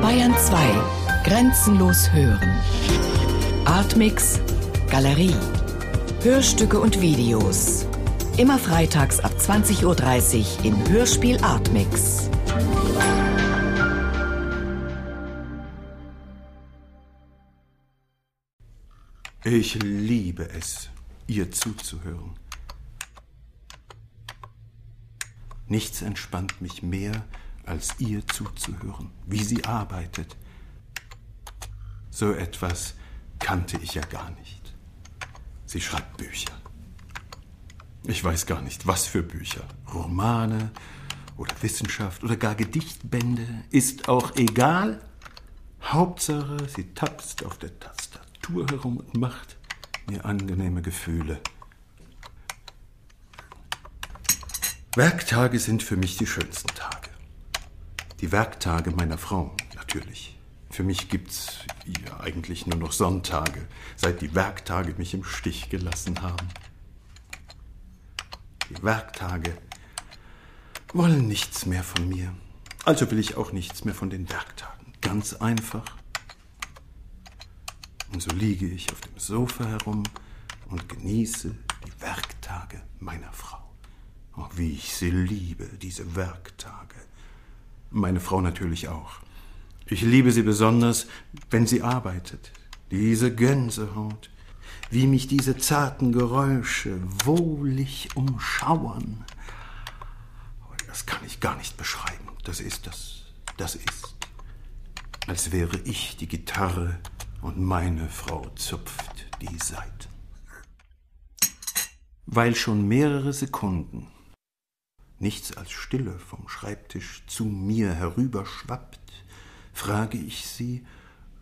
Bayern 2. Grenzenlos hören. Artmix. Galerie. Hörstücke und Videos. Immer freitags ab 20.30 Uhr im Hörspiel Artmix. Ich liebe es, ihr zuzuhören. Nichts entspannt mich mehr, als ihr zuzuhören, wie sie arbeitet. So etwas kannte ich ja gar nicht. Sie schreibt Bücher. Ich weiß gar nicht, was für Bücher. Romane oder Wissenschaft oder gar Gedichtbände. Ist auch egal. Hauptsache, sie tapst auf der Tastatur herum und macht mir angenehme Gefühle. Werktage sind für mich die schönsten Tage. Die Werktage meiner Frau, natürlich. Für mich gibt's ja eigentlich nur noch Sonntage, seit die Werktage mich im Stich gelassen haben. Die Werktage wollen nichts mehr von mir. Also will ich auch nichts mehr von den Werktagen. Ganz einfach. Und so liege ich auf dem Sofa herum und genieße die Werktage meiner Frau. Oh, wie ich sie liebe, diese Werktage. Meine Frau natürlich auch. Ich liebe sie besonders, wenn sie arbeitet. Diese Gänsehaut, wie mich diese zarten Geräusche wohlig umschauern. Das kann ich gar nicht beschreiben. Das ist das. Das ist. Als wäre ich die Gitarre und meine Frau zupft die Saiten. Weil schon mehrere Sekunden nichts als Stille vom Schreibtisch zu mir herüberschwappt, frage ich sie,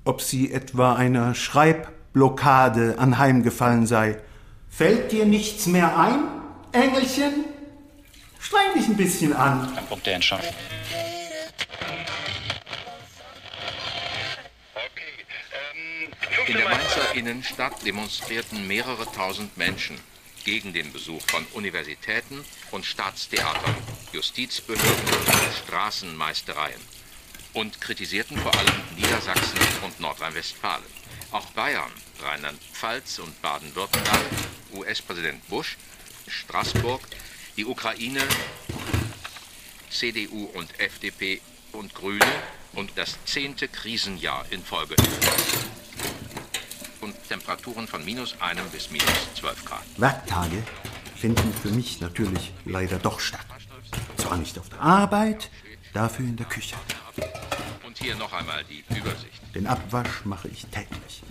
ob sie etwa einer Schreibblockade anheimgefallen sei. Fällt dir nichts mehr ein, Engelchen? Streng dich ein bisschen an. Ein Punkt der Entscheidung. In der Mainzer Innenstadt demonstrierten mehrere tausend Menschen gegen den Besuch von Universitäten und Staatstheatern, Justizbehörden und Straßenmeistereien und kritisierten vor allem Niedersachsen und Nordrhein-Westfalen. Auch Bayern, Rheinland-Pfalz und Baden-Württemberg, US-Präsident Bush, Straßburg, die Ukraine, CDU und FDP und Grüne und das zehnte Krisenjahr in Folge und Temperaturen von minus einem bis minus zwölf Grad. Werktage finden für mich natürlich leider doch statt. Zwar nicht auf der Arbeit, dafür in der Küche. Und hier noch einmal die Übersicht. Den Abwasch mache ich täglich.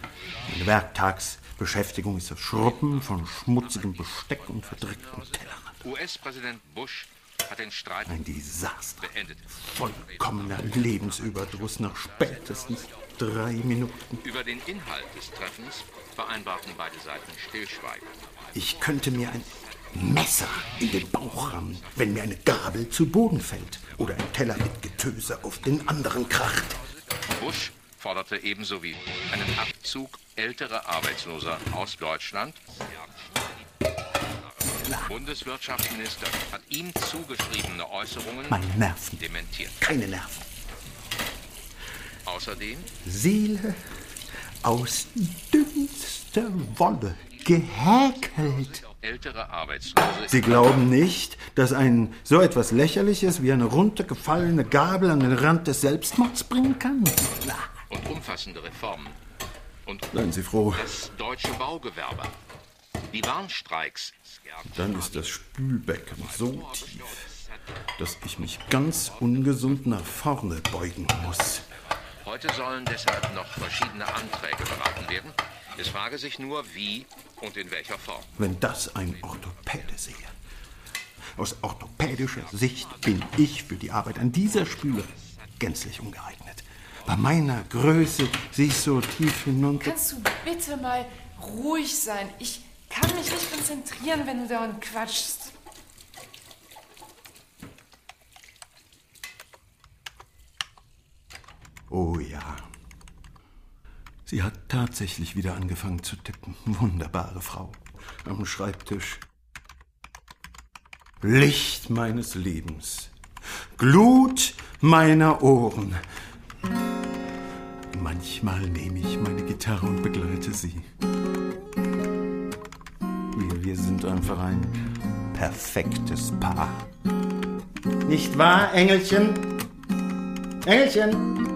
Meine Werktagsbeschäftigung ist das Schruppen von schmutzigem Besteck und verdreckten Tellern. US-Präsident Bush hat den Streit Ein Desaster. beendet. Vollkommener Lebensüberdruss nach spätestens drei Minuten. Über den Inhalt des Treffens vereinbarten beide Seiten Stillschweigen. Ich könnte mir ein Messer in den Bauch rammen, wenn mir eine Gabel zu Boden fällt oder ein Teller mit Getöse auf den anderen kracht. Bush forderte ebenso wie einen Abzug älterer Arbeitsloser aus Deutschland. Bundeswirtschaftsminister hat ihm zugeschriebene Äußerungen Meine Nerven. dementiert. Keine Nerven. Außerdem Seele aus dünnster Wolle gehäkelt. ältere Arbeitslose Sie glauben nicht, dass ein so etwas Lächerliches wie eine runtergefallene Gabel an den Rand des Selbstmords bringen kann? Und umfassende Reformen. Und seien Sie froh. das deutsche Baugewerbe. Die Warnstreiks. Dann ist das Spülbecken so tief, dass ich mich ganz ungesund nach vorne beugen muss. Heute sollen deshalb noch verschiedene Anträge beraten werden. Es frage sich nur, wie und in welcher Form. Wenn das ein Orthopäde sehe. Aus orthopädischer Sicht bin ich für die Arbeit an dieser Spüle gänzlich ungeeignet. Bei meiner Größe siehst so tief hinunter. Kannst du bitte mal ruhig sein? Ich kann mich nicht konzentrieren, wenn du dauernd quatschst. Oh ja. Sie hat tatsächlich wieder angefangen zu tippen. Wunderbare Frau. Am Schreibtisch. Licht meines Lebens. Glut meiner Ohren. Manchmal nehme ich meine Gitarre und begleite sie. Wir, wir sind einfach ein perfektes Paar. Nicht wahr, Engelchen? Engelchen? Engelchen?